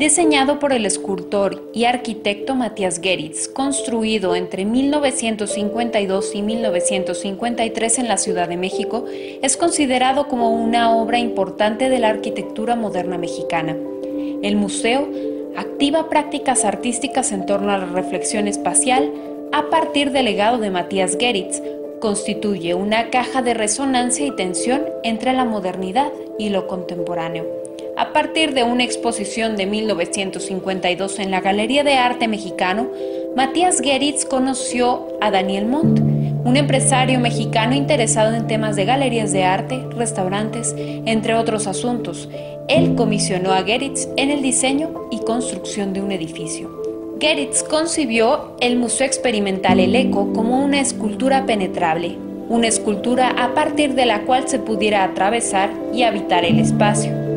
Diseñado por el escultor y arquitecto Matías Geritz, construido entre 1952 y 1953 en la Ciudad de México, es considerado como una obra importante de la arquitectura moderna mexicana. El museo activa prácticas artísticas en torno a la reflexión espacial a partir del legado de Matías Geritz, constituye una caja de resonancia y tensión entre la modernidad y lo contemporáneo a partir de una exposición de 1952 en la Galería de Arte Mexicano, Matías Geritz conoció a Daniel Montt, un empresario mexicano interesado en temas de galerías de arte, restaurantes, entre otros asuntos. Él comisionó a Geritz en el diseño y construcción de un edificio. Geritz concibió el Museo Experimental El Eco como una escultura penetrable, una escultura a partir de la cual se pudiera atravesar y habitar el espacio.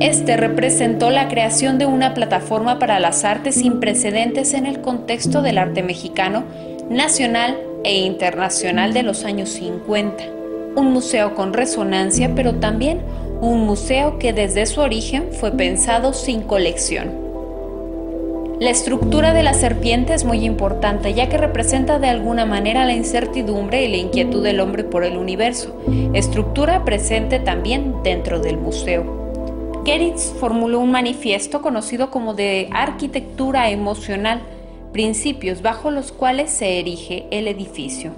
Este representó la creación de una plataforma para las artes sin precedentes en el contexto del arte mexicano, nacional e internacional de los años 50. Un museo con resonancia, pero también un museo que desde su origen fue pensado sin colección. La estructura de la serpiente es muy importante ya que representa de alguna manera la incertidumbre y la inquietud del hombre por el universo, estructura presente también dentro del museo. Geritz formuló un manifiesto conocido como de arquitectura emocional, principios bajo los cuales se erige el edificio.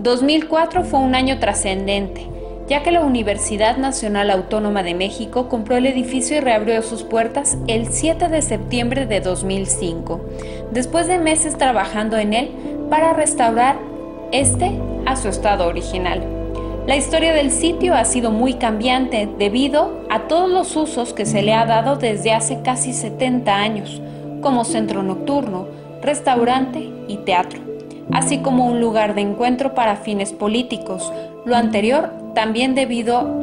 2004 fue un año trascendente, ya que la Universidad Nacional Autónoma de México compró el edificio y reabrió sus puertas el 7 de septiembre de 2005, después de meses trabajando en él para restaurar este a su estado original. La historia del sitio ha sido muy cambiante debido a todos los usos que se le ha dado desde hace casi 70 años, como centro nocturno, restaurante y teatro, así como un lugar de encuentro para fines políticos. Lo anterior también debido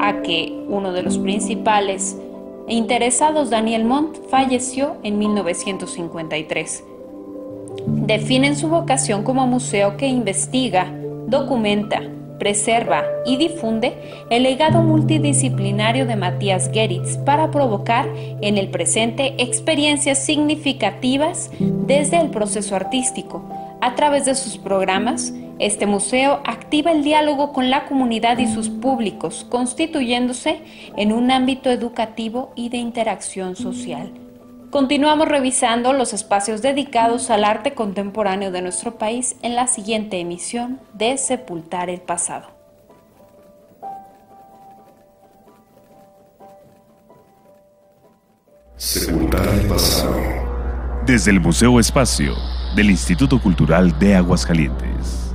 a que uno de los principales interesados, Daniel Montt, falleció en 1953. Definen su vocación como museo que investiga, documenta, preserva y difunde el legado multidisciplinario de Matías Geritz para provocar en el presente experiencias significativas desde el proceso artístico. A través de sus programas, este museo activa el diálogo con la comunidad y sus públicos, constituyéndose en un ámbito educativo y de interacción social. Continuamos revisando los espacios dedicados al arte contemporáneo de nuestro país en la siguiente emisión de Sepultar el Pasado. Sepultar el Pasado. Desde el Museo Espacio del Instituto Cultural de Aguascalientes.